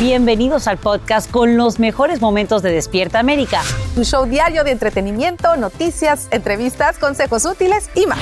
Bienvenidos al podcast con los mejores momentos de Despierta América. Tu show diario de entretenimiento, noticias, entrevistas, consejos útiles y más.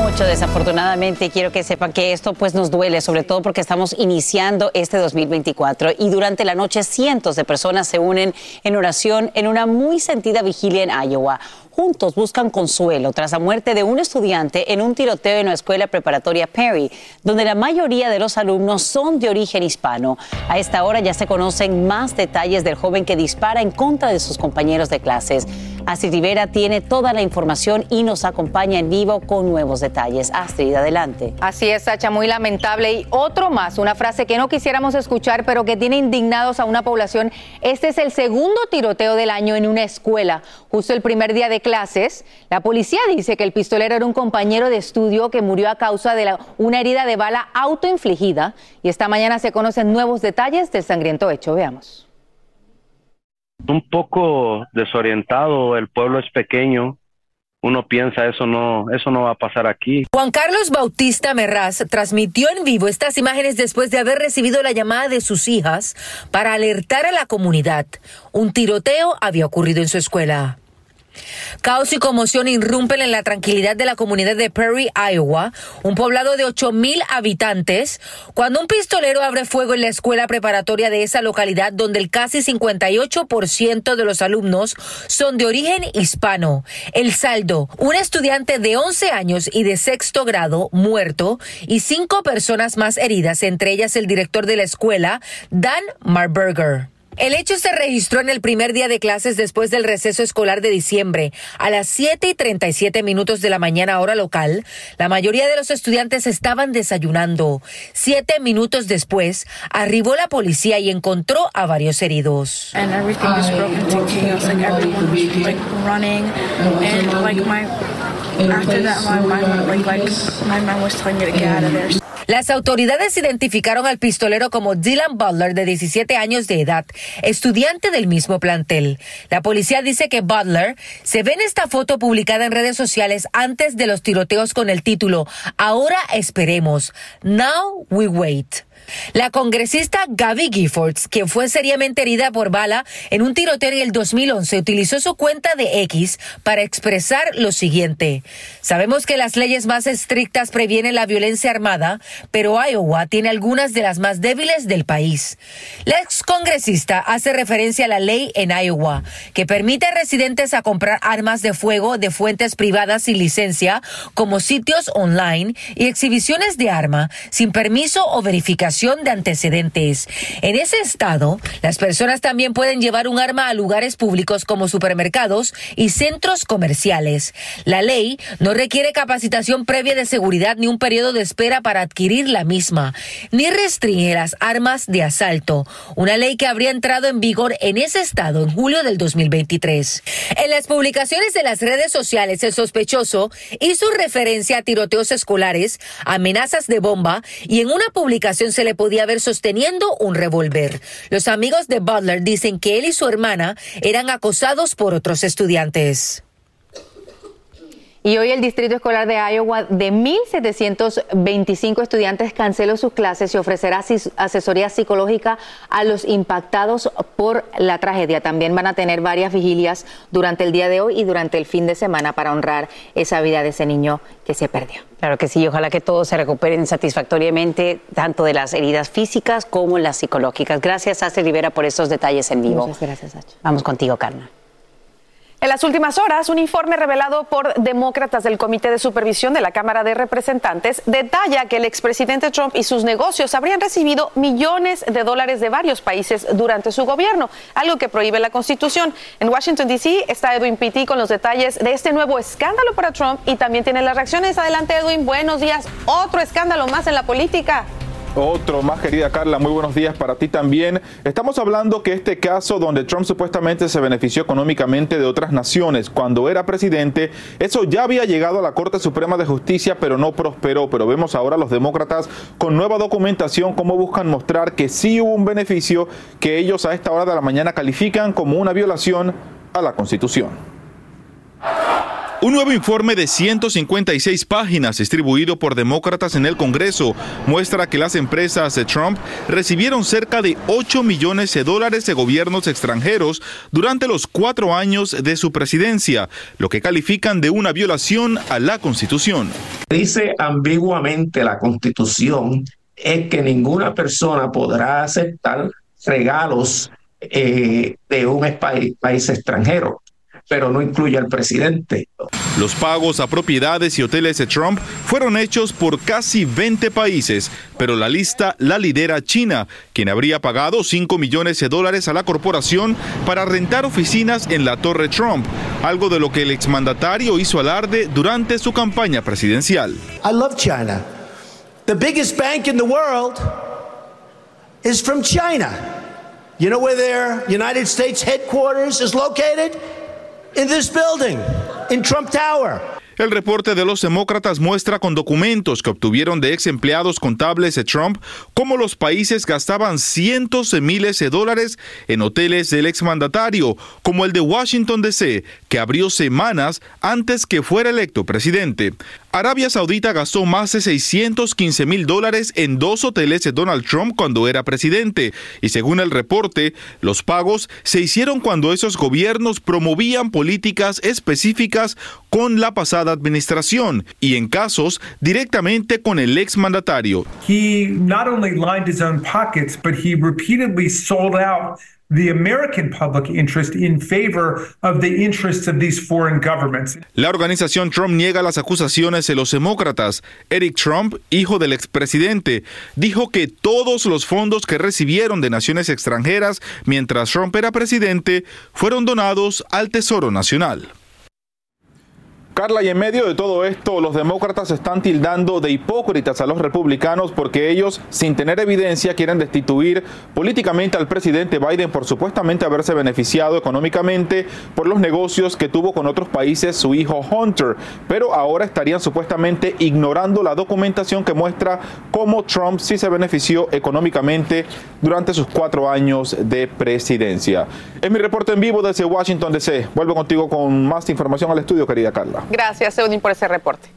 Mucho desafortunadamente quiero que sepan que esto pues nos duele, sobre todo porque estamos iniciando este 2024 y durante la noche cientos de personas se unen en oración en una muy sentida vigilia en Iowa. Juntos buscan consuelo tras la muerte de un estudiante en un tiroteo en la escuela preparatoria Perry, donde la mayoría de los alumnos son de origen hispano. A esta hora ya se conocen más detalles del joven que dispara en contra de sus compañeros de clases. Astrid Rivera tiene toda la información y nos acompaña en vivo con nuevos detalles. Astrid, adelante. Así es, Sacha, muy lamentable. Y otro más, una frase que no quisiéramos escuchar, pero que tiene indignados a una población. Este es el segundo tiroteo del año en una escuela. Justo el primer día de clases, la policía dice que el pistolero era un compañero de estudio que murió a causa de la- una herida de bala autoinfligida. Y esta mañana se conocen nuevos detalles del sangriento hecho. Veamos. un poco desorientado, el pueblo es pequeño, uno piensa eso no, eso no va a pasar aquí. Juan Carlos Bautista Merraz transmitió en vivo estas imágenes después de haber recibido la llamada de sus hijas para alertar a la comunidad. Un tiroteo había ocurrido en su escuela. Caos y conmoción irrumpen en la tranquilidad de la comunidad de Perry, Iowa, un poblado de 8 mil habitantes, cuando un pistolero abre fuego en la escuela preparatoria de esa localidad donde el casi 58% de los alumnos son de origen hispano. El saldo, un estudiante de 11 años y de sexto grado muerto y cinco personas más heridas, entre ellas el director de la escuela, Dan Marburger. El hecho se registró en el primer día de clases después del receso escolar de diciembre, a las 7 y 37 minutos de la mañana hora local. La mayoría de los estudiantes estaban desayunando. Siete minutos después, arribó la policía y encontró a varios heridos. Las autoridades identificaron al pistolero como Dylan Butler, de 17 años de edad, estudiante del mismo plantel. La policía dice que Butler se ve en esta foto publicada en redes sociales antes de los tiroteos con el título Ahora esperemos. Now we wait. La congresista Gabby Giffords, quien fue seriamente herida por bala en un tiroteo en el 2011, utilizó su cuenta de X para expresar lo siguiente. Sabemos que las leyes más estrictas previenen la violencia armada, pero Iowa tiene algunas de las más débiles del país. La excongresista hace referencia a la ley en Iowa que permite a residentes a comprar armas de fuego de fuentes privadas sin licencia, como sitios online y exhibiciones de arma sin permiso o verificación de antecedentes. En ese estado, las personas también pueden llevar un arma a lugares públicos como supermercados y centros comerciales. La ley no requiere capacitación previa de seguridad ni un periodo de espera para adquirir la misma, ni restringe las armas de asalto, una ley que habría entrado en vigor en ese estado en julio del 2023. En las publicaciones de las redes sociales, el sospechoso hizo referencia a tiroteos escolares, amenazas de bomba y en una publicación se podía ver sosteniendo un revólver. Los amigos de Butler dicen que él y su hermana eran acosados por otros estudiantes. Y hoy el Distrito Escolar de Iowa de 1.725 estudiantes canceló sus clases y ofrecerá asesoría psicológica a los impactados por la tragedia. También van a tener varias vigilias durante el día de hoy y durante el fin de semana para honrar esa vida de ese niño que se perdió. Claro que sí, ojalá que todos se recuperen satisfactoriamente, tanto de las heridas físicas como las psicológicas. Gracias, Ace Rivera, por esos detalles en vivo. Muchas gracias. Vamos contigo, Carmen. En las últimas horas, un informe revelado por demócratas del Comité de Supervisión de la Cámara de Representantes detalla que el expresidente Trump y sus negocios habrían recibido millones de dólares de varios países durante su gobierno, algo que prohíbe la Constitución. En Washington, D.C. está Edwin Pitti con los detalles de este nuevo escándalo para Trump y también tiene las reacciones. Adelante, Edwin. Buenos días. Otro escándalo más en la política. Otro más, querida Carla, muy buenos días para ti también. Estamos hablando que este caso donde Trump supuestamente se benefició económicamente de otras naciones cuando era presidente, eso ya había llegado a la Corte Suprema de Justicia, pero no prosperó. Pero vemos ahora a los demócratas con nueva documentación cómo buscan mostrar que sí hubo un beneficio que ellos a esta hora de la mañana califican como una violación a la Constitución. Un nuevo informe de 156 páginas distribuido por demócratas en el Congreso muestra que las empresas de Trump recibieron cerca de 8 millones de dólares de gobiernos extranjeros durante los cuatro años de su presidencia, lo que califican de una violación a la Constitución. Dice ambiguamente la Constitución es que ninguna persona podrá aceptar regalos eh, de un país extranjero pero no incluye al presidente. Los pagos a propiedades y hoteles de Trump fueron hechos por casi 20 países, pero la lista la lidera China, quien habría pagado 5 millones de dólares a la corporación para rentar oficinas en la Torre Trump, algo de lo que el exmandatario hizo alarde durante su campaña presidencial. I love China. The biggest bank in the world is from China. You know where their United States headquarters is located? In this building, in Trump Tower. El reporte de los demócratas muestra con documentos que obtuvieron de ex empleados contables de Trump cómo los países gastaban cientos de miles de dólares en hoteles del exmandatario, como el de Washington DC, que abrió semanas antes que fuera electo presidente. Arabia Saudita gastó más de 615 mil dólares en dos hoteles de Donald Trump cuando era presidente y según el reporte, los pagos se hicieron cuando esos gobiernos promovían políticas específicas con la pasada administración y en casos directamente con el exmandatario. He not only lined his own pockets, but he repeatedly sold out the American public interest in favor of the interests of these foreign governments. La organización Trump niega las acusaciones de los demócratas. Eric Trump, hijo del expresidente, dijo que todos los fondos que recibieron de naciones extranjeras mientras Trump era presidente fueron donados al Tesoro Nacional. Carla, y en medio de todo esto, los demócratas están tildando de hipócritas a los republicanos porque ellos, sin tener evidencia, quieren destituir políticamente al presidente Biden por supuestamente haberse beneficiado económicamente por los negocios que tuvo con otros países su hijo Hunter. Pero ahora estarían supuestamente ignorando la documentación que muestra cómo Trump sí se benefició económicamente durante sus cuatro años de presidencia. Es mi reporte en vivo desde Washington DC. Vuelvo contigo con más información al estudio, querida Carla. Gracias, Eudin, por ese reporte.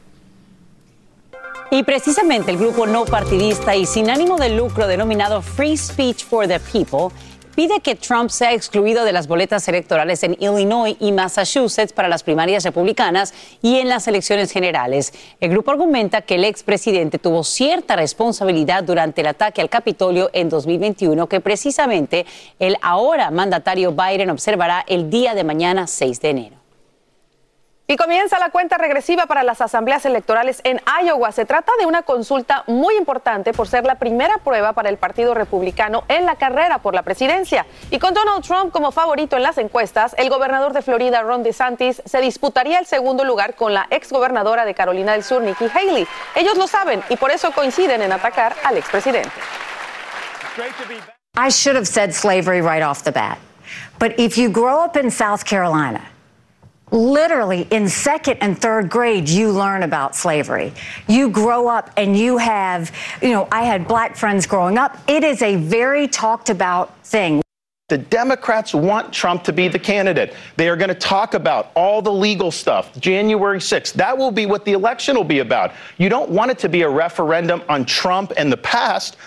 Y precisamente el grupo no partidista y sin ánimo de lucro denominado Free Speech for the People pide que Trump sea excluido de las boletas electorales en Illinois y Massachusetts para las primarias republicanas y en las elecciones generales. El grupo argumenta que el expresidente tuvo cierta responsabilidad durante el ataque al Capitolio en 2021 que precisamente el ahora mandatario Biden observará el día de mañana 6 de enero. Y comienza la cuenta regresiva para las asambleas electorales en Iowa. Se trata de una consulta muy importante por ser la primera prueba para el Partido Republicano en la carrera por la presidencia. Y con Donald Trump como favorito en las encuestas, el gobernador de Florida, Ron DeSantis, se disputaría el segundo lugar con la exgobernadora de Carolina del Sur, Nikki Haley. Ellos lo saben y por eso coinciden en atacar al expresidente. I should have said slavery right off the bat. But if you grow up in South Carolina, literally in second and third grade, you learn about slavery. You grow up and you have, you know, I had black friends growing up. It is a very talked about thing. The Democrats want Trump to be the candidate. They are going to talk about all the legal stuff, January 6th. That will be what the election will be about. You don't want it to be a referendum on Trump and the past.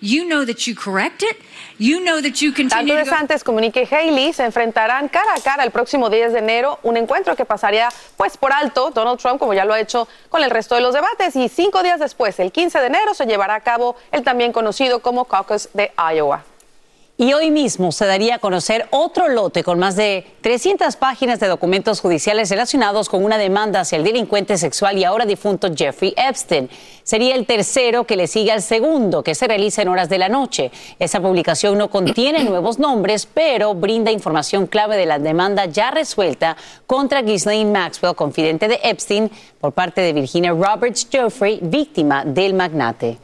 You know that you correct it. You know that you continue Tanto DeSantis como Nikki Haley se enfrentarán cara a cara el próximo 10 de enero, un encuentro que pasaría pues por alto Donald Trump como ya lo ha hecho con el resto de los debates y cinco días después, el 15 de enero, se llevará a cabo el también conocido como Caucus de Iowa. Y hoy mismo se daría a conocer otro lote con más de 300 páginas de documentos judiciales relacionados con una demanda hacia el delincuente sexual y ahora difunto Jeffrey Epstein. Sería el tercero que le sigue al segundo, que se realiza en horas de la noche. Esa publicación no contiene nuevos nombres, pero brinda información clave de la demanda ya resuelta contra Ghislaine Maxwell, confidente de Epstein, por parte de Virginia Roberts Jeffrey, víctima del magnate.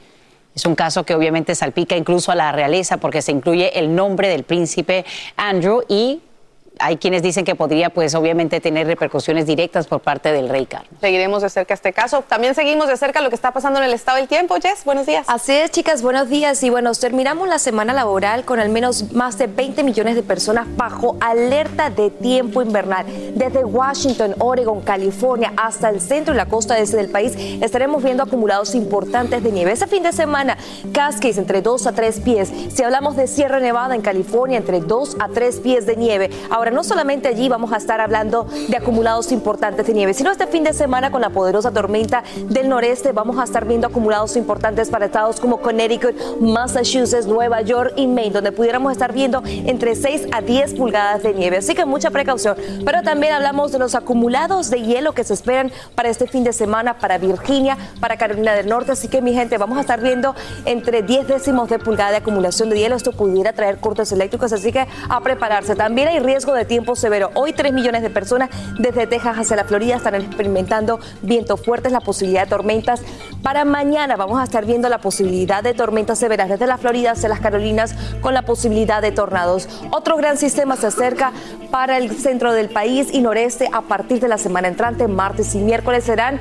Es un caso que obviamente salpica incluso a la realeza porque se incluye el nombre del príncipe Andrew y hay quienes dicen que podría, pues, obviamente tener repercusiones directas por parte del rey Carlos. Seguiremos de cerca este caso. También seguimos de cerca lo que está pasando en el estado del tiempo. Jess, buenos días. Así es, chicas, buenos días. Y bueno, terminamos la semana laboral con al menos más de 20 millones de personas bajo alerta de tiempo invernal. Desde Washington, Oregon, California, hasta el centro y la costa este del país, estaremos viendo acumulados importantes de nieve. Este fin de semana, casquets entre 2 a 3 pies. Si hablamos de Sierra Nevada en California, entre 2 a 3 pies de nieve. Ahora, no solamente allí vamos a estar hablando de acumulados importantes de nieve, sino este fin de semana con la poderosa tormenta del noreste vamos a estar viendo acumulados importantes para estados como Connecticut, Massachusetts, Nueva York y Maine, donde pudiéramos estar viendo entre 6 a 10 pulgadas de nieve. Así que mucha precaución. Pero también hablamos de los acumulados de hielo que se esperan para este fin de semana para Virginia, para Carolina del Norte. Así que mi gente, vamos a estar viendo entre 10 décimos de pulgada de acumulación de hielo. Esto pudiera traer cortes eléctricos, así que a prepararse. También hay riesgo de tiempo severo. Hoy 3 millones de personas desde Texas hacia la Florida estarán experimentando vientos fuertes, la posibilidad de tormentas. Para mañana vamos a estar viendo la posibilidad de tormentas severas desde la Florida hacia las Carolinas con la posibilidad de tornados. Otro gran sistema se acerca para el centro del país y noreste a partir de la semana entrante, martes y miércoles serán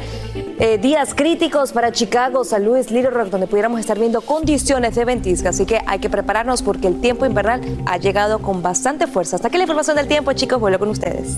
eh, días críticos para Chicago, San Luis, Little Rock, donde pudiéramos estar viendo condiciones de ventisca. Así que hay que prepararnos porque el tiempo invernal ha llegado con bastante fuerza. Hasta aquí la información del tiempo, chicos, vuelvo con ustedes.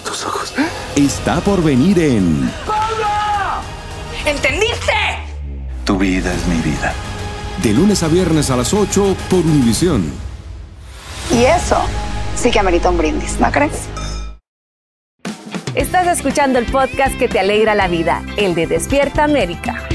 ojos. está por venir en ¿Entendiste? Tu vida es mi vida. de lunes a viernes a las 8 por Univisión. Y eso sí que amerita un brindis, ¿no crees? Estás escuchando el podcast que te alegra la vida, el de Despierta América.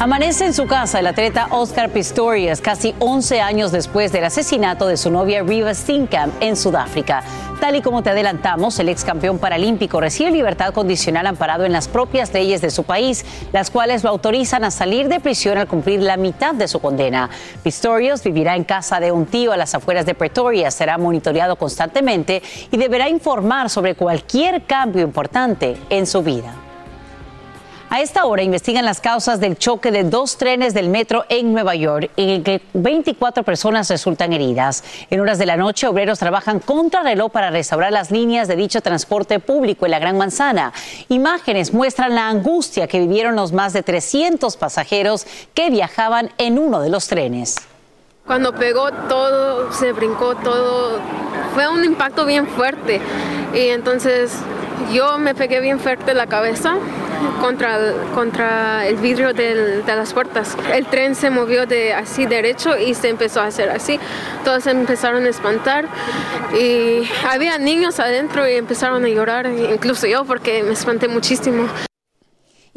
Amanece en su casa el atleta Oscar Pistorius casi 11 años después del asesinato de su novia Riva Steenkamp en Sudáfrica. Tal y como te adelantamos, el ex campeón paralímpico recibe libertad condicional amparado en las propias leyes de su país, las cuales lo autorizan a salir de prisión al cumplir la mitad de su condena. Pistorius vivirá en casa de un tío a las afueras de Pretoria, será monitoreado constantemente y deberá informar sobre cualquier cambio importante en su vida. A esta hora investigan las causas del choque de dos trenes del metro en Nueva York, en el que 24 personas resultan heridas. En horas de la noche, obreros trabajan contra reloj para restaurar las líneas de dicho transporte público en la Gran Manzana. Imágenes muestran la angustia que vivieron los más de 300 pasajeros que viajaban en uno de los trenes. Cuando pegó todo, se brincó todo, fue un impacto bien fuerte y entonces yo me pegué bien fuerte la cabeza contra, contra el vidrio de las puertas. El tren se movió de así derecho y se empezó a hacer así. Todos empezaron a espantar y había niños adentro y empezaron a llorar, incluso yo porque me espanté muchísimo.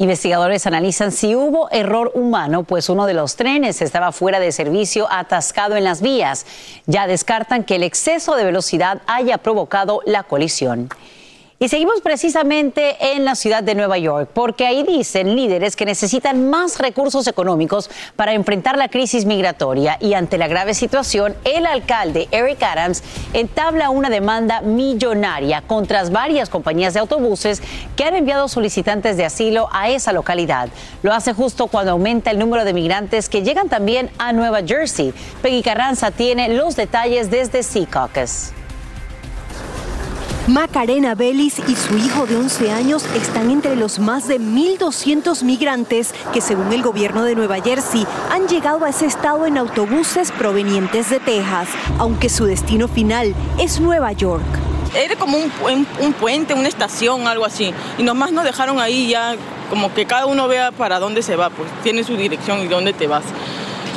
Investigadores analizan si hubo error humano, pues uno de los trenes estaba fuera de servicio atascado en las vías. Ya descartan que el exceso de velocidad haya provocado la colisión. Y seguimos precisamente en la ciudad de Nueva York, porque ahí dicen líderes que necesitan más recursos económicos para enfrentar la crisis migratoria. Y ante la grave situación, el alcalde Eric Adams entabla una demanda millonaria contra varias compañías de autobuses que han enviado solicitantes de asilo a esa localidad. Lo hace justo cuando aumenta el número de migrantes que llegan también a Nueva Jersey. Peggy Carranza tiene los detalles desde Sea Caucus. Macarena Vélez y su hijo de 11 años están entre los más de 1.200 migrantes que, según el gobierno de Nueva Jersey, han llegado a ese estado en autobuses provenientes de Texas, aunque su destino final es Nueva York. Era como un, un- puente, una estación, algo así. Y nomás nos dejaron ahí ya, como que cada uno vea para dónde se va, pues tiene su dirección y dónde te vas.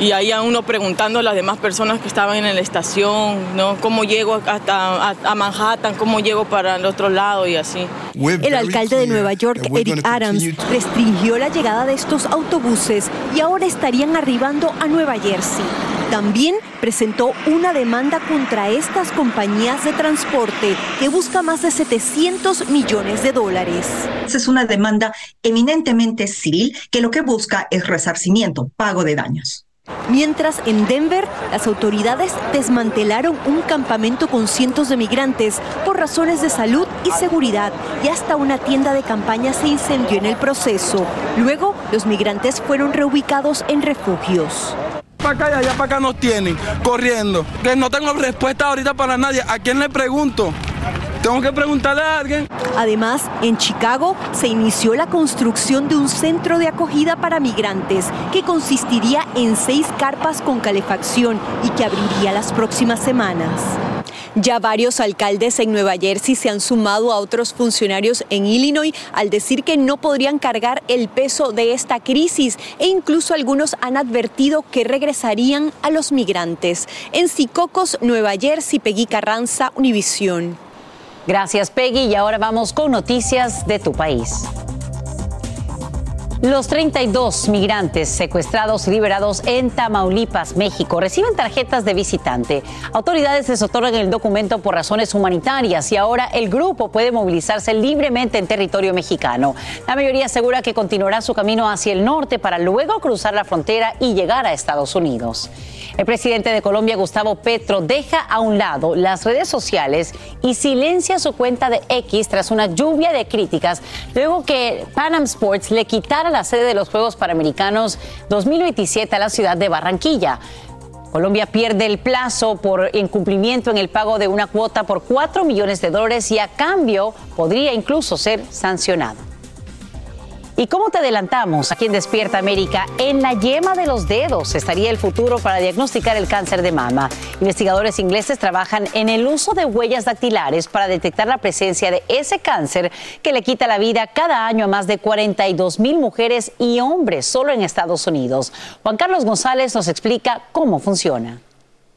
Y ahí a uno preguntando a las demás personas que estaban en la estación, ¿no? ¿Cómo llego hasta a, a Manhattan? ¿Cómo llego para el otro lado? Y así. El alcalde de Nueva York, Eric Adams, restringió la llegada de estos autobuses y ahora estarían arribando a Nueva Jersey. También presentó una demanda contra estas compañías de transporte que busca más de 700 millones de dólares. Esa es una demanda eminentemente civil que lo que busca es resarcimiento, pago de daños. Mientras en Denver, las autoridades desmantelaron un campamento con cientos de migrantes por razones de salud y seguridad y hasta una tienda de campaña se incendió en el proceso. Luego, los migrantes fueron reubicados en refugios. Para acá y allá para acá nos tienen, corriendo. Que no tengo respuesta ahorita para nadie. ¿A quién le pregunto? Tengo que preguntarle a alguien. Además, en Chicago se inició la construcción de un centro de acogida para migrantes que consistiría en seis carpas con calefacción y que abriría las próximas semanas. Ya varios alcaldes en Nueva Jersey se han sumado a otros funcionarios en Illinois al decir que no podrían cargar el peso de esta crisis e incluso algunos han advertido que regresarían a los migrantes. En Sicocos, Nueva Jersey, Peggy Carranza, Univisión. Gracias, Peggy. Y ahora vamos con noticias de tu país. Los 32 migrantes secuestrados y liberados en Tamaulipas, México, reciben tarjetas de visitante. Autoridades les otorgan el documento por razones humanitarias y ahora el grupo puede movilizarse libremente en territorio mexicano. La mayoría asegura que continuará su camino hacia el norte para luego cruzar la frontera y llegar a Estados Unidos. El presidente de Colombia, Gustavo Petro, deja a un lado las redes sociales y silencia su cuenta de X tras una lluvia de críticas luego que Panam Sports le quitara la sede de los Juegos Panamericanos 2027 a la ciudad de Barranquilla. Colombia pierde el plazo por incumplimiento en el pago de una cuota por 4 millones de dólares y a cambio podría incluso ser sancionado. ¿Y cómo te adelantamos aquí en Despierta América? En la yema de los dedos estaría el futuro para diagnosticar el cáncer de mama. Investigadores ingleses trabajan en el uso de huellas dactilares para detectar la presencia de ese cáncer que le quita la vida cada año a más de 42 mil mujeres y hombres solo en Estados Unidos. Juan Carlos González nos explica cómo funciona.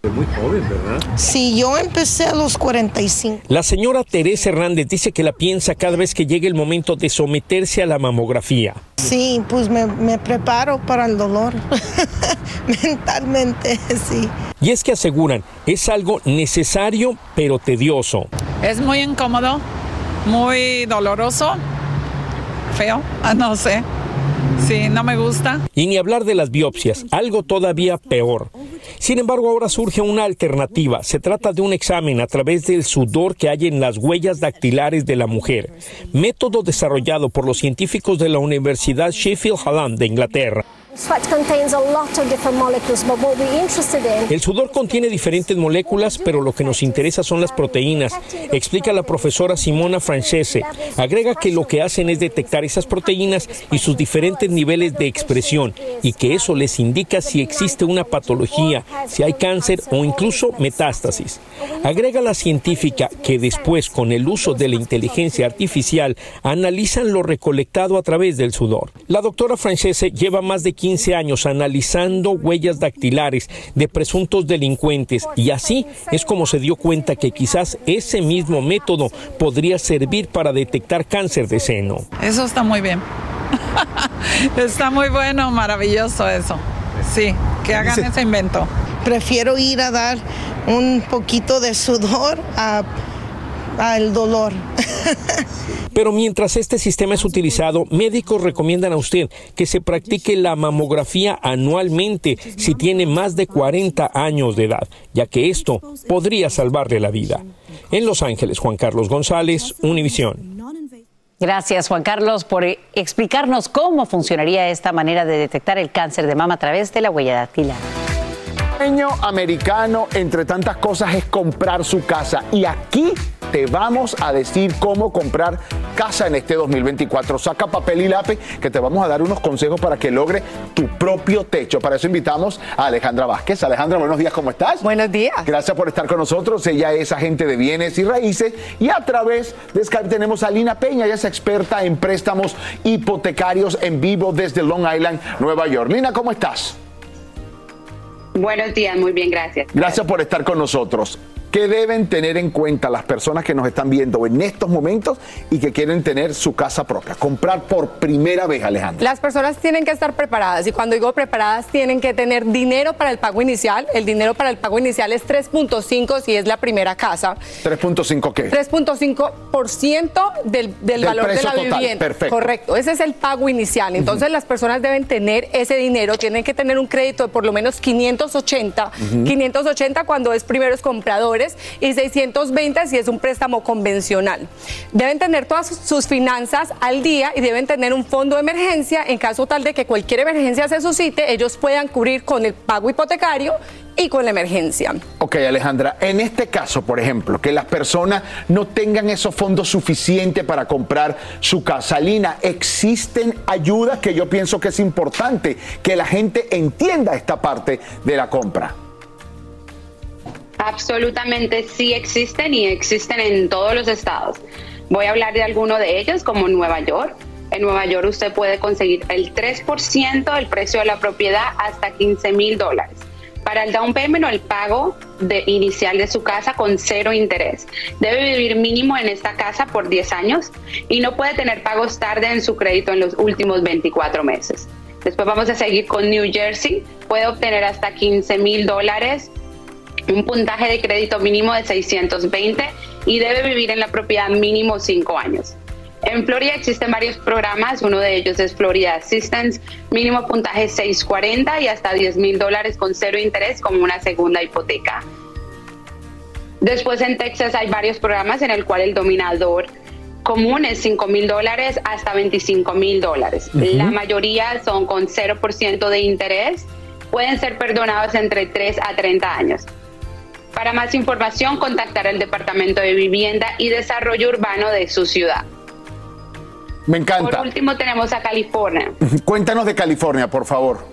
Muy joven, ¿verdad? Sí, yo empecé a los 45. La señora Teresa Hernández dice que la piensa cada vez que llegue el momento de someterse a la mamografía. Sí, pues me, me preparo para el dolor. Mentalmente, sí. Y es que aseguran, es algo necesario pero tedioso. Es muy incómodo, muy doloroso, feo, no sé. Sí, no me gusta. Y ni hablar de las biopsias, algo todavía peor. Sin embargo, ahora surge una alternativa. Se trata de un examen a través del sudor que hay en las huellas dactilares de la mujer, método desarrollado por los científicos de la Universidad Sheffield Hallam de Inglaterra. El sudor contiene diferentes moléculas, pero lo que nos interesa son las proteínas, explica la profesora Simona Francese. Agrega que lo que hacen es detectar esas proteínas y sus diferentes niveles de expresión y que eso les indica si existe una patología, si hay cáncer o incluso metástasis. Agrega la científica que después, con el uso de la inteligencia artificial, analizan lo recolectado a través del sudor. La doctora Francese lleva más de 15 años analizando huellas dactilares de presuntos delincuentes y así es como se dio cuenta que quizás ese mismo método podría servir para detectar cáncer de seno. Eso está muy bien. está muy bueno, maravilloso eso. Sí, que hagan ese invento. Prefiero ir a dar un poquito de sudor a al dolor. Pero mientras este sistema es utilizado, médicos recomiendan a usted que se practique la mamografía anualmente si tiene más de 40 años de edad, ya que esto podría salvarle la vida. En Los Ángeles, Juan Carlos González, Univisión. Gracias, Juan Carlos, por explicarnos cómo funcionaría esta manera de detectar el cáncer de mama a través de la huella dactilar sueño americano, entre tantas cosas, es comprar su casa. Y aquí te vamos a decir cómo comprar casa en este 2024. Saca papel y lápiz que te vamos a dar unos consejos para que logre tu propio techo. Para eso invitamos a Alejandra Vázquez. Alejandra, buenos días, ¿cómo estás? Buenos días. Gracias por estar con nosotros. Ella es agente de bienes y raíces y a través de Skype tenemos a Lina Peña. Ella es experta en préstamos hipotecarios en vivo desde Long Island, Nueva York. Lina, ¿cómo estás? Buenos días, muy bien, gracias. Gracias por estar con nosotros. ¿Qué deben tener en cuenta las personas que nos están viendo en estos momentos y que quieren tener su casa propia? Comprar por primera vez, Alejandro. Las personas tienen que estar preparadas y cuando digo preparadas tienen que tener dinero para el pago inicial. El dinero para el pago inicial es 3.5 si es la primera casa. ¿3.5 qué? 3.5% del, del, valor de la vivienda. Perfecto. Correcto, ese es el pago inicial. Entonces las personas deben tener ese dinero, tienen que tener un crédito de por lo menos 580. 580 cuando es primeros compradores y 620 si es un préstamo convencional. Deben tener todas sus finanzas al día y deben tener un fondo de emergencia en caso tal de que cualquier emergencia se suscite, ellos puedan cubrir con el pago hipotecario y con la emergencia. Ok, Alejandra, en este caso, por ejemplo, que las personas no tengan esos fondos suficientes para comprar su casa, Lina, existen ayudas que yo pienso que es importante que la gente entienda esta parte de la compra. Absolutamente sí existen y existen en todos los estados. Voy a hablar de alguno de ellos, como Nueva York. En Nueva York usted puede conseguir el 3% del precio de la propiedad hasta 15 mil dólares. Para el down payment o el pago de, inicial de su casa con cero interés. Debe vivir mínimo en esta casa por 10 años y no puede tener pagos tarde en su crédito en los últimos 24 meses. Después vamos a seguir con New Jersey. Puede obtener hasta 15 mil dólares un puntaje de crédito mínimo de 620 y debe vivir en la propiedad mínimo 5 años. En Florida existen varios programas, uno de ellos es Florida Assistance, mínimo puntaje 640 y hasta 10 mil dólares con cero interés como una segunda hipoteca. Después en Texas hay varios programas en el cual el dominador común es 5 mil dólares hasta 25 mil dólares. La mayoría son con 0% de interés, pueden ser perdonados entre 3 a 30 años. Para más información, contactar al Departamento de Vivienda y Desarrollo Urbano de su ciudad. Me encanta. Por último, tenemos a California. Cuéntanos de California, por favor.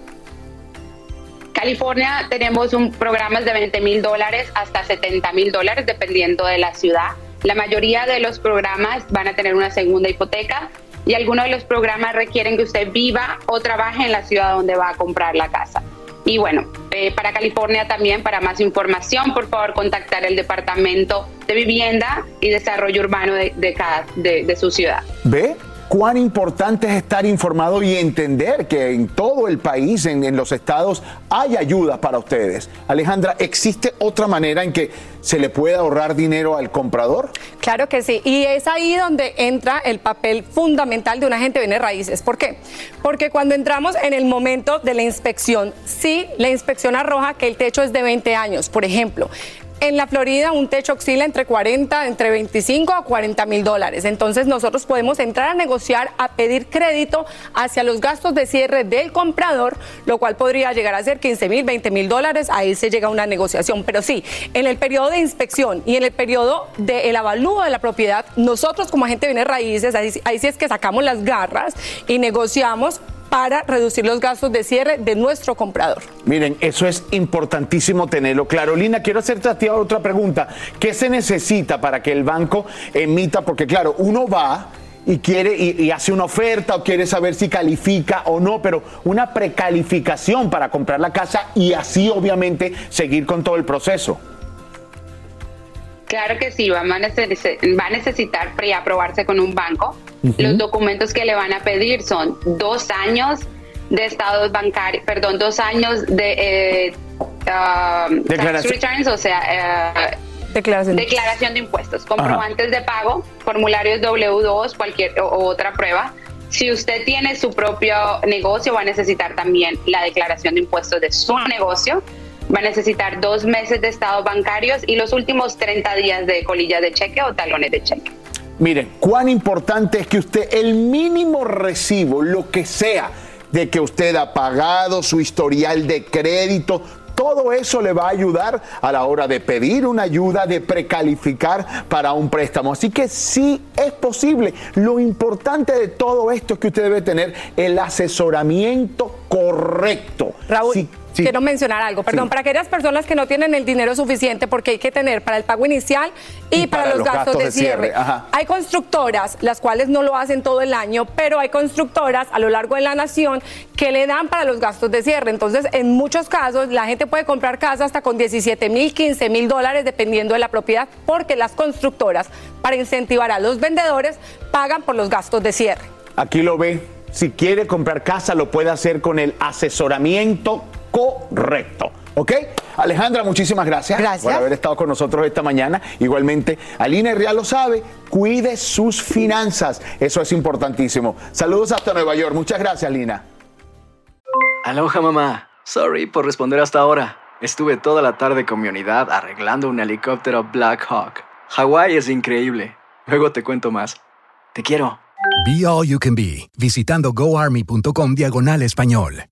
California tenemos un programas de 20 mil dólares hasta 70 mil dólares, dependiendo de la ciudad. La mayoría de los programas van a tener una segunda hipoteca y algunos de los programas requieren que usted viva o trabaje en la ciudad donde va a comprar la casa. Y bueno, eh, para California también, para más información, por favor, contactar el Departamento de Vivienda y Desarrollo Urbano de, cada, de, su ciudad. ¿Ve? Cuán importante es estar informado y entender que en todo el país, en, los estados, hay ayuda para ustedes. Alejandra, ¿existe otra manera en que se le puede ahorrar dinero al comprador? Claro que sí, y es ahí donde entra el papel fundamental de un agente de bienes raíces. ¿Por qué? Porque cuando entramos en el momento de la inspección, sí, la inspección arroja que el techo es de 20 años, por ejemplo. En la Florida un techo oscila entre 40, entre 25 a 40 mil dólares. Entonces nosotros podemos entrar a negociar, a pedir crédito hacia los gastos de cierre del comprador, lo cual podría llegar a ser 15 mil, 20 mil dólares. Ahí se llega a una negociación. Pero sí, en el periodo de inspección y en el periodo del avalúo de la propiedad, nosotros como agente de bienes raíces, ahí, ahí sí es que sacamos las garras y negociamos para reducir los gastos de cierre de nuestro comprador. Miren, eso es importantísimo tenerlo claro. Lina, quiero hacerte a ti otra pregunta. ¿Qué se necesita para que el banco emita? Porque claro, uno va y quiere y, y, hace una oferta o quiere saber si califica o no, pero una precalificación para comprar la casa y así obviamente seguir con todo el proceso. Claro que sí, va a, necesitar, va a necesitar preaprobarse con un banco. Uh -huh. Los documentos que le van a pedir son dos años de estados bancarios, perdón, dos años de eh, uh, tax returns, o sea, eh, declaración. declaración de impuestos, comprobantes Ajá. de pago, formularios W2, cualquier o, o otra prueba. Si usted tiene su propio negocio, va a necesitar también la declaración de impuestos de su negocio va a necesitar dos meses de estados bancarios y los últimos 30 días de colillas de cheque o talones de cheque. Miren, cuán importante es que usted el mínimo recibo, lo que sea, de que usted ha pagado su historial de crédito, todo eso le va a ayudar a la hora de pedir una ayuda, de precalificar para un préstamo. Así que sí es posible. Lo importante de todo esto es que usted debe tener el asesoramiento correcto. Raúl. Sí. Quiero mencionar algo, perdón, sí. para aquellas personas que no tienen el dinero suficiente porque hay que tener para el pago inicial y, y para, para, los, gastos, gastos de cierre. De cierre. Hay constructoras, las cuales no lo hacen todo el año, pero hay constructoras a lo largo de la nación que le dan para los gastos de cierre. Entonces, en muchos casos, la gente puede comprar casa hasta con 17 mil, 15 mil dólares, dependiendo de la propiedad, porque las constructoras, para incentivar a los vendedores, pagan por los gastos de cierre. Aquí lo ve. Si quiere comprar casa, lo puede hacer con el asesoramiento correcto. ¿Ok? Alejandra, muchísimas gracias, gracias, por haber estado con nosotros esta mañana. Igualmente, Aline Real lo sabe, cuide sus finanzas. Eso es importantísimo. Saludos hasta Nueva York. Muchas gracias, Lina. Aloha, mamá. Sorry por responder hasta ahora. Estuve toda la tarde con mi unidad arreglando un helicóptero Black Hawk. Hawái es increíble. Luego te cuento más. Te quiero. Be All You Can Be, visitando goarmy.com diagonal español.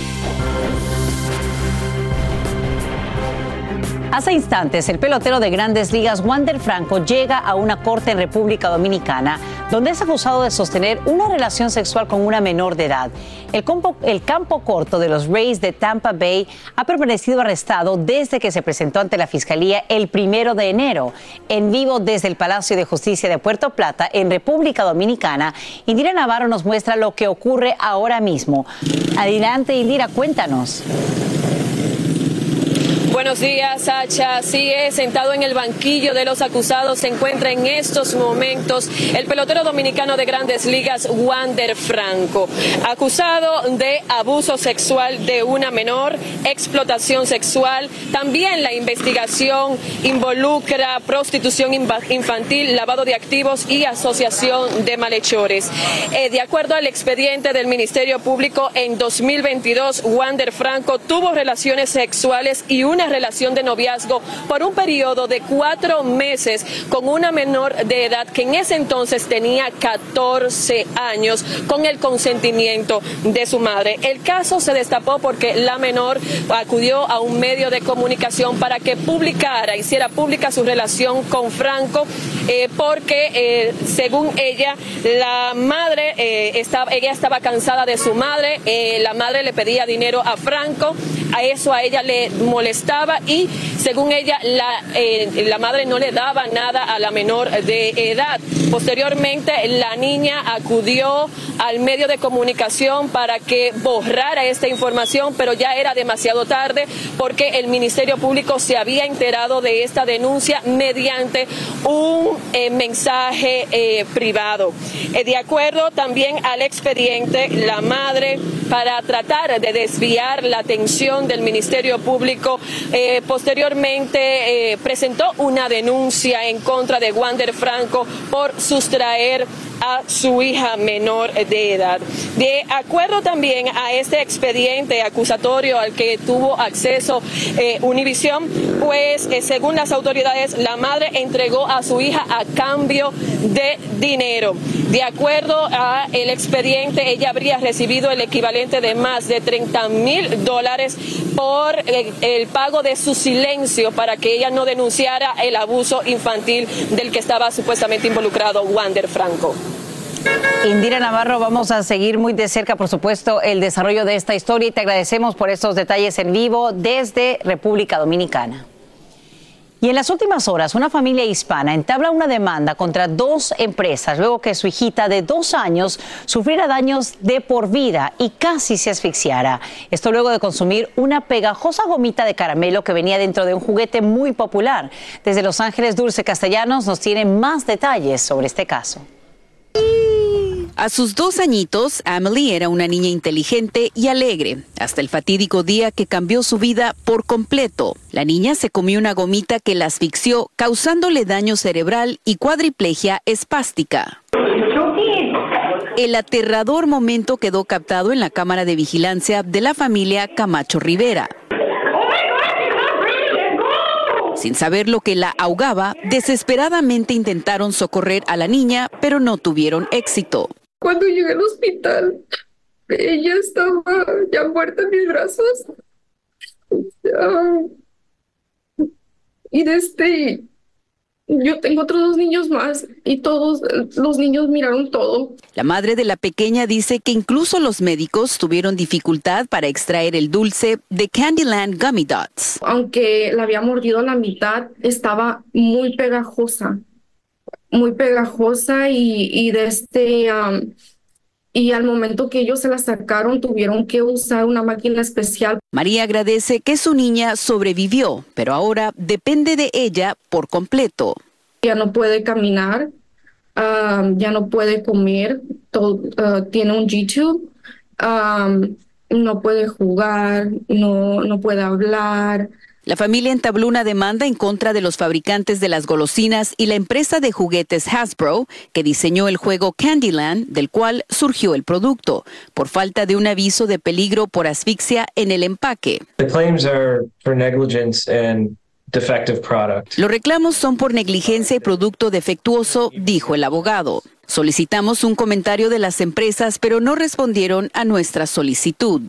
Hace instantes, el pelotero de grandes ligas Wander Franco llega a una corte en República Dominicana donde es acusado de sostener una relación sexual con una menor de edad. El campo, corto de los Rays de Tampa Bay ha permanecido arrestado desde que se presentó ante la Fiscalía el primero de enero. En vivo desde el Palacio de Justicia de Puerto Plata, en República Dominicana, Indira Navarro nos muestra lo que ocurre ahora mismo. Adelante, Indira, cuéntanos. Buenos días, Sacha. Sigue sentado en el banquillo de los acusados. Se encuentra en estos momentos el pelotero dominicano de grandes ligas, Wander Franco, acusado de abuso sexual de una menor, explotación sexual. También la investigación involucra prostitución infantil, lavado de activos y asociación de malhechores. Eh, de acuerdo al expediente del Ministerio Público, en 2022, Wander Franco tuvo relaciones sexuales y una relación de noviazgo por un periodo de cuatro meses con una menor de edad que en ese entonces tenía 14 años con el consentimiento de su madre. El caso se destapó porque la menor acudió a un medio de comunicación para que publicara, hiciera pública su relación con Franco, eh, porque eh, según ella, la madre eh, estaba, ella estaba cansada de su madre, la madre le pedía dinero a Franco, a eso a ella le molestaba y según ella la, la madre no le daba nada a la menor de edad. Posteriormente la niña acudió al medio de comunicación para que borrara esta información, pero ya era demasiado tarde porque el Ministerio Público se había enterado de esta denuncia mediante un eh, mensaje eh, privado. Eh, de acuerdo también al expediente, la madre, para tratar de desviar la atención del Ministerio Público, posteriormente presentó una denuncia en contra de Wander Franco por sustraer a su hija menor de edad. De acuerdo también a este expediente acusatorio al que tuvo acceso eh, Univisión, pues eh, según las autoridades, la madre entregó a su hija a cambio de dinero. De acuerdo a el expediente, ella habría recibido el equivalente de más de 30 mil dólares por eh, el pago de su silencio para que ella no denunciara el abuso infantil del que estaba supuestamente involucrado Wander Franco. Indira Navarro, vamos a seguir muy de cerca, por supuesto, el desarrollo de esta historia y te agradecemos por estos detalles en vivo desde República Dominicana. Y en las últimas horas, una familia hispana entabla una demanda contra dos empresas luego que su hijita de dos años sufriera daños de por vida y casi se asfixiara. Esto luego de consumir una pegajosa gomita de caramelo que venía dentro de un juguete muy popular. Desde Los Ángeles, Dulce Castellanos nos tiene más detalles sobre este caso. A sus dos añitos, Emily era una niña inteligente y alegre, hasta el fatídico día que cambió su vida por completo. La niña se comió una gomita que la asfixió, causándole daño cerebral y cuadriplegia espástica. El aterrador momento quedó captado en la cámara de vigilancia de la familia Camacho Rivera. Sin saber lo que la ahogaba, desesperadamente intentaron socorrer a la niña, pero no tuvieron éxito. Cuando llegué al hospital, ella estaba ya muerta en mis brazos. y desde este, yo tengo otros dos niños más y todos los niños miraron todo. La madre de la pequeña dice que incluso los médicos tuvieron dificultad para extraer el dulce de Candyland Gummy Dots. Aunque la había mordido a la mitad, estaba muy pegajosa, muy pegajosa y, y de este... y al momento que ellos se la sacaron tuvieron que usar una máquina especial. María agradece que su niña sobrevivió, pero ahora depende de ella por completo. Ya no puede caminar, ya no puede comer, ah, tiene un G-tube, no puede jugar, no, no puede hablar. La familia entabló una demanda en contra de los fabricantes de las golosinas y la empresa de juguetes Hasbro, que diseñó el juego Candyland, del cual surgió el producto, por falta de un aviso de peligro por asfixia en el empaque. Los reclamos son por negligencia y producto defectuoso, dijo el abogado. Solicitamos un comentario de las empresas, pero no respondieron a nuestra solicitud.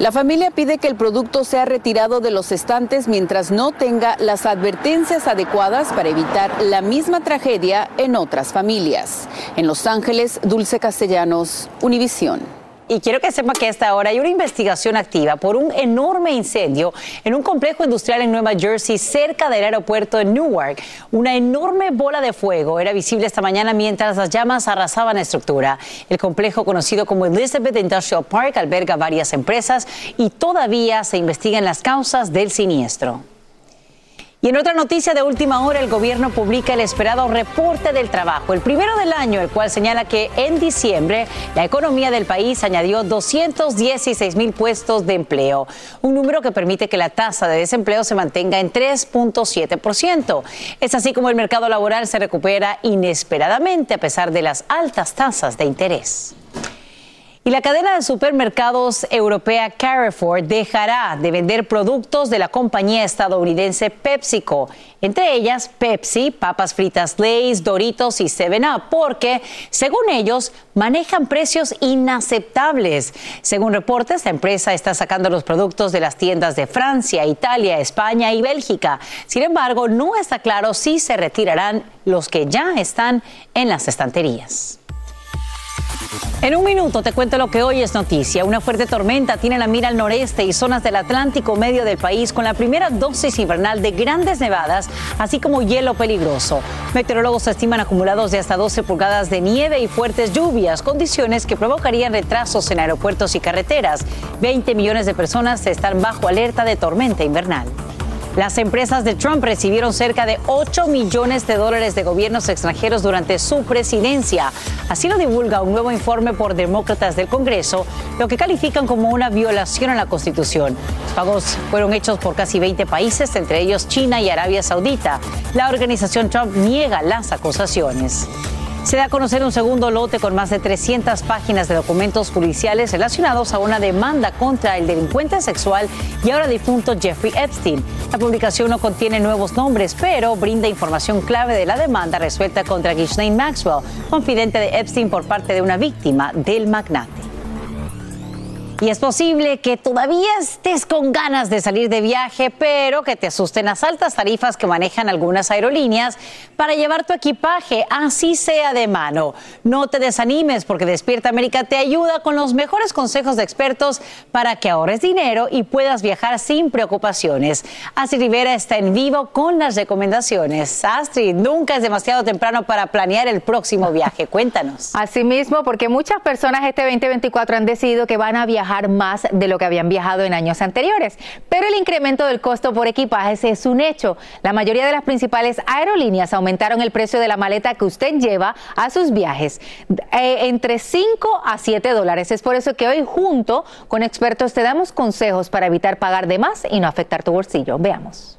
La familia pide que el producto sea retirado de los estantes mientras no tenga las advertencias adecuadas para evitar la misma tragedia en otras familias. En Los Ángeles, Dulce Castellanos, Univisión. Y quiero que sepa que hasta ahora hay una investigación activa por un enorme incendio en un complejo industrial en Nueva Jersey cerca del aeropuerto de Newark. Una enorme bola de fuego era visible esta mañana mientras las llamas arrasaban la estructura. El complejo conocido como Elizabeth Industrial Park alberga varias empresas y todavía se investigan las causas del siniestro. Y en otra noticia de última hora, el gobierno publica el esperado reporte del trabajo, el primero del año, el cual señala que en diciembre la economía del país añadió 216 mil puestos de empleo, un número que permite que la tasa de desempleo se mantenga en 3.7%. Es así como el mercado laboral se recupera inesperadamente a pesar de las altas tasas de interés. La cadena de supermercados europea Carrefour dejará de vender productos de la compañía estadounidense PepsiCo, entre ellas Pepsi, papas fritas Lay's, Doritos y 7-Up, porque, según ellos, manejan precios inaceptables. Según reportes, la empresa está sacando los productos de las tiendas de Francia, Italia, España y Bélgica. Sin embargo, no está claro si se retirarán los que ya están en las estanterías. En un minuto te cuento lo que hoy es noticia. Una fuerte tormenta tiene la mira al noreste y zonas del Atlántico medio del país con la primera dosis invernal de grandes nevadas, así como hielo peligroso. Meteorólogos estiman acumulados de hasta 12 pulgadas de nieve y fuertes lluvias, condiciones que provocarían retrasos en aeropuertos y carreteras. 20 millones de personas están bajo alerta de tormenta invernal. Las empresas de Trump recibieron cerca de 8 millones de dólares de gobiernos extranjeros durante su presidencia. Así lo divulga un nuevo informe por demócratas del Congreso, lo que califican como una violación a la Constitución. Los pagos fueron hechos por casi 20 países, entre ellos China y Arabia Saudita. La organización Trump niega las acusaciones. Se da a conocer un segundo lote con más de 300 páginas de documentos judiciales relacionados a una demanda contra el delincuente sexual y ahora difunto Jeffrey Epstein. La publicación no contiene nuevos nombres, pero brinda información clave de la demanda resuelta contra Ghislaine Maxwell, confidente de Epstein por parte de una víctima del magnate. Y es posible que todavía estés con ganas de salir de viaje, pero que te asusten las altas tarifas que manejan algunas aerolíneas para llevar tu equipaje, así sea de mano. No te desanimes porque Despierta América te ayuda con los mejores consejos de expertos para que ahorres dinero y puedas viajar sin preocupaciones. Astrid Rivera está en vivo con las recomendaciones. Astrid, nunca es demasiado temprano para planear el próximo viaje. Cuéntanos. Asimismo, porque muchas personas este 2024 han decidido que van a viajar más de lo que habían viajado en años anteriores. Pero el incremento del costo por equipajes es un hecho. La mayoría de las principales aerolíneas aumentaron el precio de la maleta que usted lleva a sus viajes eh, entre 5 a 7 dólares. Es por eso que hoy junto con expertos te damos consejos para evitar pagar de más y no afectar tu bolsillo. Veamos.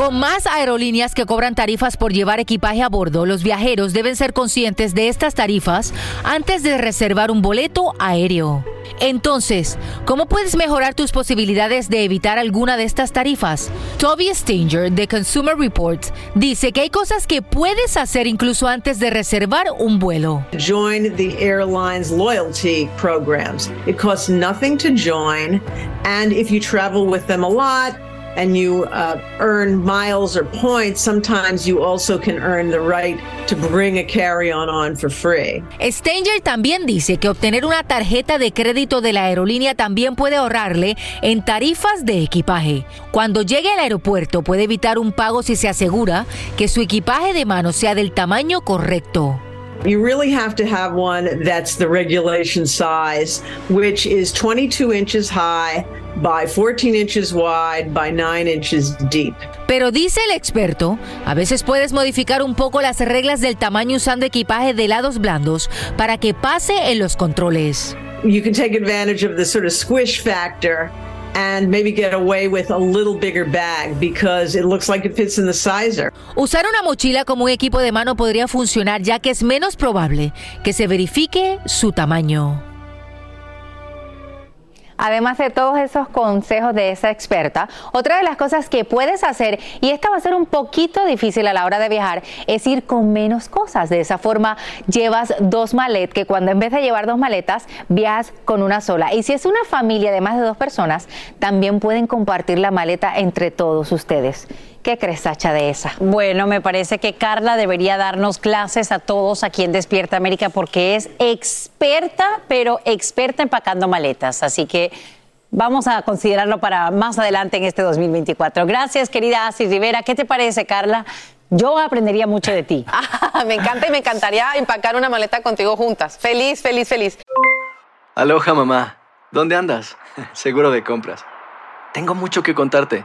Con más aerolíneas que cobran tarifas por llevar equipaje a bordo, los viajeros deben ser conscientes de estas tarifas antes de reservar un boleto aéreo. Entonces, ¿cómo puedes mejorar tus posibilidades de evitar alguna de estas tarifas? Toby Stanger de Consumer Reports dice que hay cosas que puedes hacer incluso antes de reservar un vuelo. Join the airline's loyalty programs. It costs nothing to join, and if you travel with them a lot, and you uh, earn miles or points, sometimes you also can earn the right to bring a carry-on on for free. Stanger también dice que obtener una tarjeta de crédito de la aerolínea también puede ahorrarle en tarifas de equipaje. Cuando llegue al aeropuerto puede evitar un pago si se asegura que su equipaje de mano sea del tamaño correcto. You really have to have one that's the regulation size, which is 22 inches high by 14 inches wide by 9 inches deep. Pero dice el experto, a veces puedes modificar un poco las reglas del tamaño usando equipaje de lados blandos para que pase en los controles. You can take advantage of the sort of squish factor and maybe get away with a little bigger bag because it looks like it fits in the sizer. Usar una mochila como un equipo de mano podría funcionar ya que es menos probable que se verifique su tamaño. Además de todos esos consejos de esa experta, otra de las cosas que puedes hacer, y esta va a ser un poquito difícil a la hora de viajar, es ir con menos cosas. De esa forma llevas dos maletas, que cuando en vez de llevar dos maletas, viajas con una sola. Y si es una familia de más de dos personas, también pueden compartir la maleta entre todos ustedes. ¿Qué crees, Sacha, de esa? Bueno, me parece que Carla debería darnos clases a todos aquí en Despierta América porque es experta, pero experta empacando maletas. Así que vamos a considerarlo para más adelante en este 2024. Gracias, querida Asi Rivera. ¿Qué te parece, Carla? Yo aprendería mucho de ti. me encanta y me encantaría empacar una maleta contigo juntas. Feliz, feliz, feliz. Aloha, mamá. ¿Dónde andas? Seguro de compras. Tengo mucho que contarte.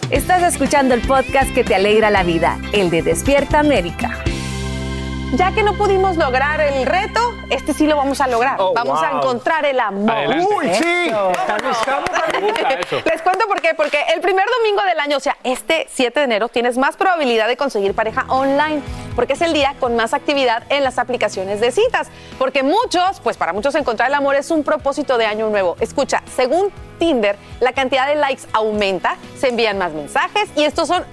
Estás escuchando el podcast que te alegra la vida, el de Despierta América. Ya que no pudimos lograr el reto, este sí lo vamos a lograr. Oh, vamos a encontrar el amor. Adelante. Uy, sí. Estamos-. Les cuento por qué. Porque el primer domingo del año, o sea, este 7 de enero, tienes más probabilidad de conseguir pareja online. Porque es el día con más actividad en las aplicaciones de citas. Porque muchos, pues para muchos encontrar el amor es un propósito de año nuevo. Escucha, según Tinder, la cantidad de likes aumenta, se envían más mensajes y estos son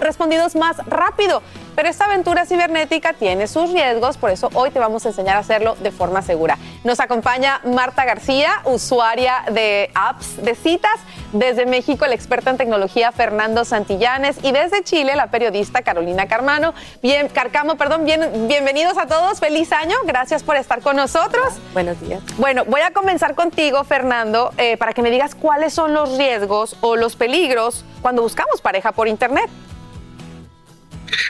respondidos más rápido. Pero esta aventura cibernética tiene sus riesgos, por eso hoy te vamos a enseñar a hacerlo de forma segura. Nos acompaña Marta García, usuaria de apps de citas. Desde México, el experto en tecnología Fernando Santillanes. Y desde Chile, la periodista Carolina Carmano. Bien, Carcamo, perdón, bien, bienvenidos a todos. Feliz año. Gracias por estar con nosotros. Buenos días. Bueno, voy a comenzar contigo, Fernando, eh, para que me digas cuáles son los riesgos o los peligros cuando buscamos pareja por Internet.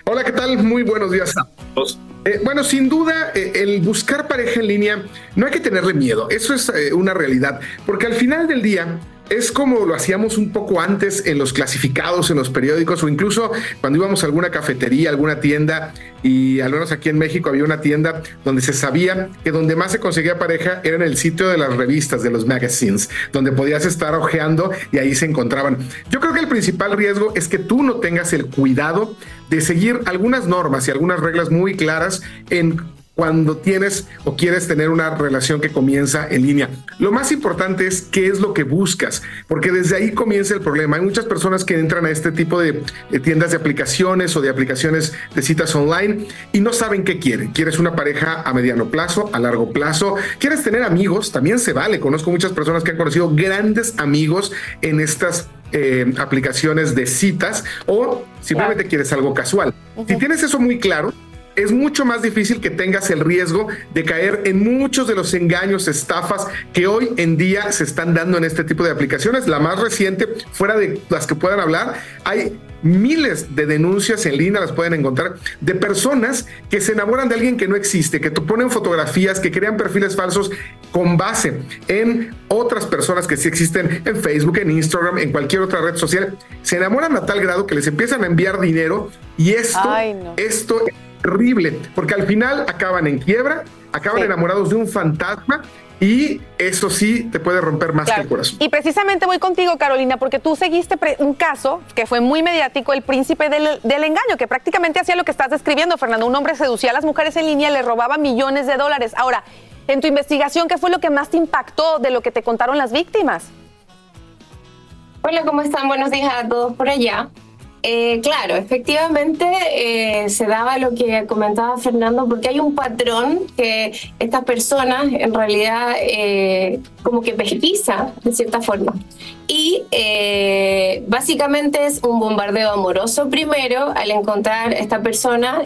Hola, ¿qué tal? Muy buenos días a todos. Eh, bueno, sin duda, eh, el buscar pareja en línea no hay que tenerle miedo, eso es eh, una realidad, porque al final del día es como lo hacíamos un poco antes en los clasificados, en los periódicos o incluso cuando íbamos a alguna cafetería, alguna tienda y al menos aquí en México había una tienda donde se sabía que donde más se conseguía pareja era en el sitio de las revistas, de los magazines, donde podías estar ojeando y ahí se encontraban. Yo creo que el principal riesgo es que tú no tengas el cuidado de seguir algunas normas y algunas reglas muy claras en cuando tienes o quieres tener una relación que comienza en línea. Lo más importante es qué es lo que buscas, porque desde ahí comienza el problema. Hay muchas personas que entran a este tipo de, de tiendas de aplicaciones o de aplicaciones de citas online y no saben qué quieren. ¿Quieres una pareja a mediano plazo, a largo plazo? ¿Quieres tener amigos? También se vale. Conozco muchas personas que han conocido grandes amigos en estas eh, aplicaciones de citas o simplemente quieres algo casual. Si tienes eso muy claro, es mucho más difícil que tengas el riesgo de caer en muchos de los engaños, estafas que hoy en día se están dando en este tipo de aplicaciones. La más reciente, fuera de las que puedan hablar, hay miles de denuncias en línea, las pueden encontrar, de personas que se enamoran de alguien que no existe, que te ponen fotografías, que crean perfiles falsos con base en otras personas que sí existen en Facebook, en Instagram, en cualquier otra red social. Se enamoran a tal grado que les empiezan a enviar dinero y esto, Ay, no. esto es terrible, porque al final acaban en quiebra, acaban enamorados de un fantasma y eso sí te puede romper más que el corazón. Y precisamente voy contigo, Carolina, porque tú seguiste un caso que fue muy mediático, el príncipe del, del engaño, que prácticamente hacía lo que estás describiendo, Fernando. Un hombre seducía a las mujeres en línea y le robaba millones de dólares. Ahora, en tu investigación, ¿qué fue lo que más te impactó de lo que te contaron las víctimas? Hola, ¿cómo están? Buenos días a todos por allá. Eh, claro, efectivamente eh, se daba lo que comentaba Fernando, porque hay un patrón que estas personas en realidad eh, como que pesquisa de cierta forma. Y básicamente es un bombardeo amoroso primero al encontrar esta persona.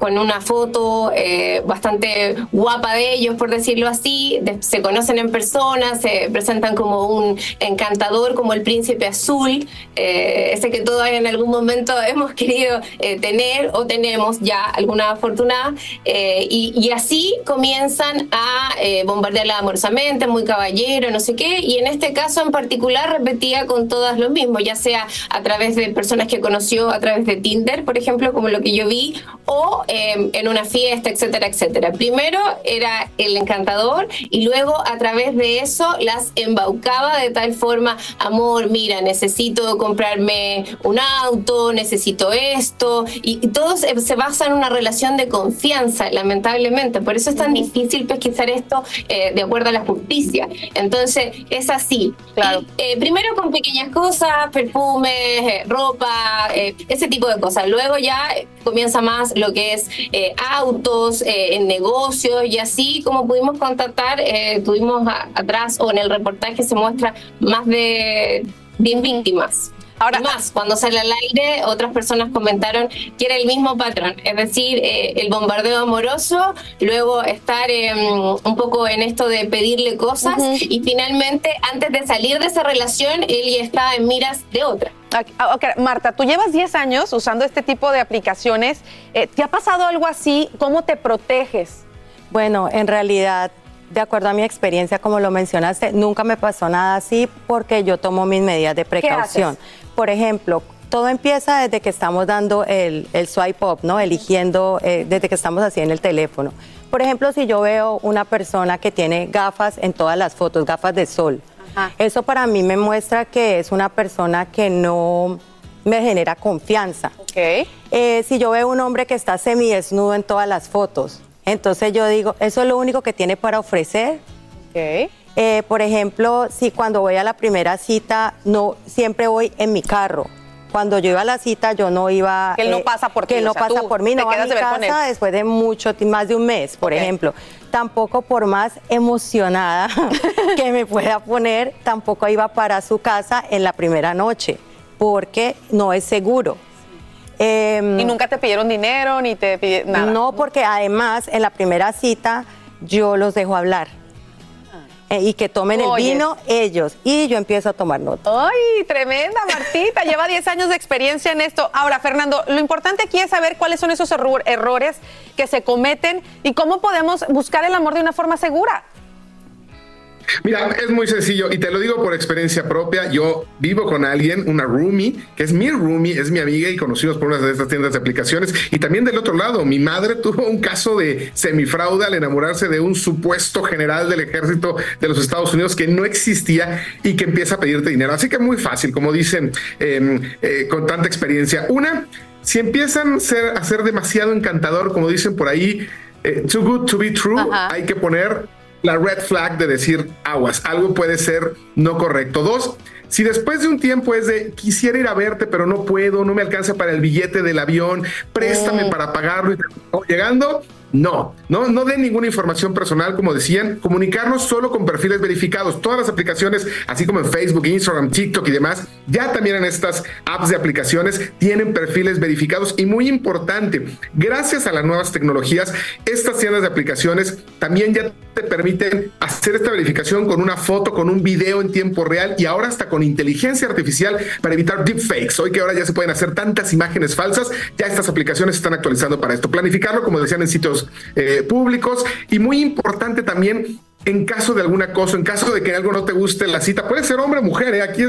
Con una foto eh, bastante guapa de ellos, por decirlo así. Se conocen en persona, se presentan como un encantador, como el príncipe azul, eh, ese que todos en algún momento hemos querido eh, tener o tenemos ya alguna afortunada. y, y así comienzan a bombardearla amorosamente, muy caballero, no sé qué. Y en este caso en particular repetía con todas lo mismo, ya sea a través de personas que conoció a través de Tinder, por ejemplo, como lo que yo vi, o eh, en una fiesta, etcétera, etcétera. Primero era el encantador y luego a través de eso las embaucaba de tal forma, amor, mira, necesito comprarme un auto, necesito esto, y, y todo se, se basa en una relación de confianza, lamentablemente. Por eso es tan difícil pesquisar esto eh, de acuerdo a la justicia. Entonces, es así. Claro. primero con pequeñas cosas, perfumes, eh, ropa, eh, ese tipo de cosas. Luego ya eh, comienza más lo que es eh, autos, eh, en negocios y así como pudimos contactar, eh, tuvimos atrás o en el reportaje se muestra más de 10 víctimas. Ahora, más, cuando sale al aire, otras personas comentaron que era el mismo patrón, es decir, eh, el bombardeo amoroso, luego estar em, un poco en esto de pedirle cosas y finalmente, antes de salir de esa relación, él ya estaba en miras de otra. Ah, Marta, tú llevas 10 años usando este tipo de aplicaciones. Eh, ¿Te ha pasado algo así? ¿Cómo te proteges? Bueno, en realidad de acuerdo a mi experiencia, como lo mencionaste, nunca me pasó nada así porque yo tomo mis medidas de precaución por ejemplo, todo empieza desde que estamos dando el, swipe up, ¿no? Eligiendo, eh, desde que estamos así en el teléfono. Por ejemplo, si yo veo una persona que tiene gafas en todas las fotos, gafas de sol, eso para mí me muestra que es una persona que no me genera confianza. Okay. Eh, si yo veo un hombre que está semidesnudo en todas las fotos, entonces yo digo, eso es lo único que tiene para ofrecer. Okay. Eh, por ejemplo, si cuando voy a la primera cita, no siempre voy en mi carro. Cuando yo iba a la cita, yo no iba. Que él no eh, pasa por ti. Que él no pasa por mí, no va a mi casa después de mucho, más de un mes, por ejemplo. Tampoco por más emocionada que me pueda poner, tampoco iba para su casa en la primera noche, porque no es seguro. Em, ¿Y nunca te pidieron dinero ni te pidieron nada? No, porque además en la primera cita yo los dejo hablar eh, y que tomen el vino ellos y yo empiezo a tomar nota. ¡Ay, tremenda Martita! Lleva 10 años de experiencia en esto. Ahora, Fernando, lo importante aquí es saber cuáles son esos errores que se cometen y cómo podemos buscar el amor de una forma segura. Mira, es muy sencillo y te lo digo por experiencia propia. Yo vivo con alguien, una roomie, que es mi roomie, es mi amiga y conocimos por una de estas tiendas de aplicaciones. Y también del otro lado, mi madre tuvo un caso de semifraude al enamorarse de un supuesto general del ejército de los Estados Unidos que no existía y que empieza a pedirte dinero. Así que muy fácil, como dicen em, eh, con tanta experiencia. Una, si empiezan a ser, a ser demasiado encantador, como dicen por ahí, eh, too good to be true, hay que poner la red flag de decir aguas, algo puede ser no correcto. Dos, si después de un tiempo es de quisiera ir a verte, pero no puedo, no me alcanza para el billete del avión, préstame oh. para pagarlo y llegando, no, no, no den ninguna información personal, como decían, comunicarnos solo con perfiles verificados. Todas las aplicaciones, así como en Facebook, Instagram, TikTok y demás, ya también en estas apps de aplicaciones tienen perfiles verificados. Y muy importante, gracias a las nuevas tecnologías, estas tiendas de aplicaciones también ya te permiten hacer esta verificación con una foto, con un video en tiempo real y ahora hasta con inteligencia artificial para evitar deepfakes. Hoy que ahora ya se pueden hacer tantas imágenes falsas, ya estas aplicaciones están actualizando para esto. Planificarlo, como decían en sitios eh, públicos. Y muy importante también en caso de algún acoso, en caso de que algo no te guste la cita, puede ser hombre o mujer, ¿eh? aquí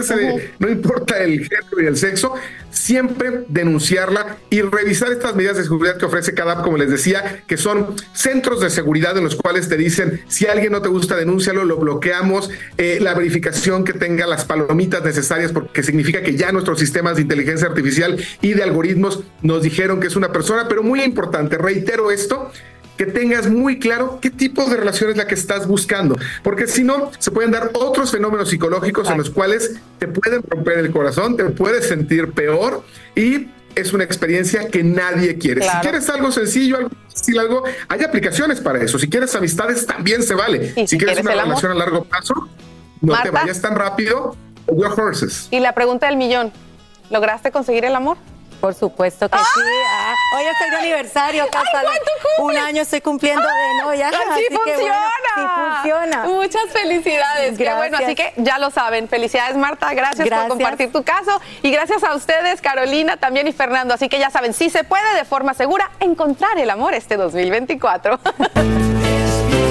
no importa el género y el sexo, siempre denunciarla y revisar estas medidas de seguridad que ofrece cada app, como les decía, que son centros de seguridad en los cuales te dicen si alguien no te gusta, denúncialo, lo bloqueamos, eh, la verificación que tenga las palomitas necesarias, porque significa que ya nuestros sistemas de inteligencia artificial y de algoritmos nos dijeron que es una persona, pero muy importante, reitero esto, que tengas muy claro qué tipo de relación es la que estás buscando, porque si no, se pueden dar otros fenómenos psicológicos en los cuales te pueden romper el corazón, te puedes sentir peor y es una experiencia que nadie quiere. Si quieres algo sencillo, algo fácil, algo, hay aplicaciones para eso. Si quieres amistades, también se vale. Si, quieres, una relación a largo plazo, no te vayas tan rápido. Your horses. Y la pregunta del millón, ¿lograste conseguir el amor? Por supuesto que sí. Ah, hoy estoy de aniversario, casa. Un año estoy cumpliendo de novia. Así, funciona. sí funciona. Muchas felicidades. Qué bueno, así que ya lo saben. Felicidades, Marta. Gracias, por compartir tu caso. Y gracias a ustedes, Carolina, también y Fernando. Así que ya saben, sí se puede de forma segura encontrar el amor este 2024.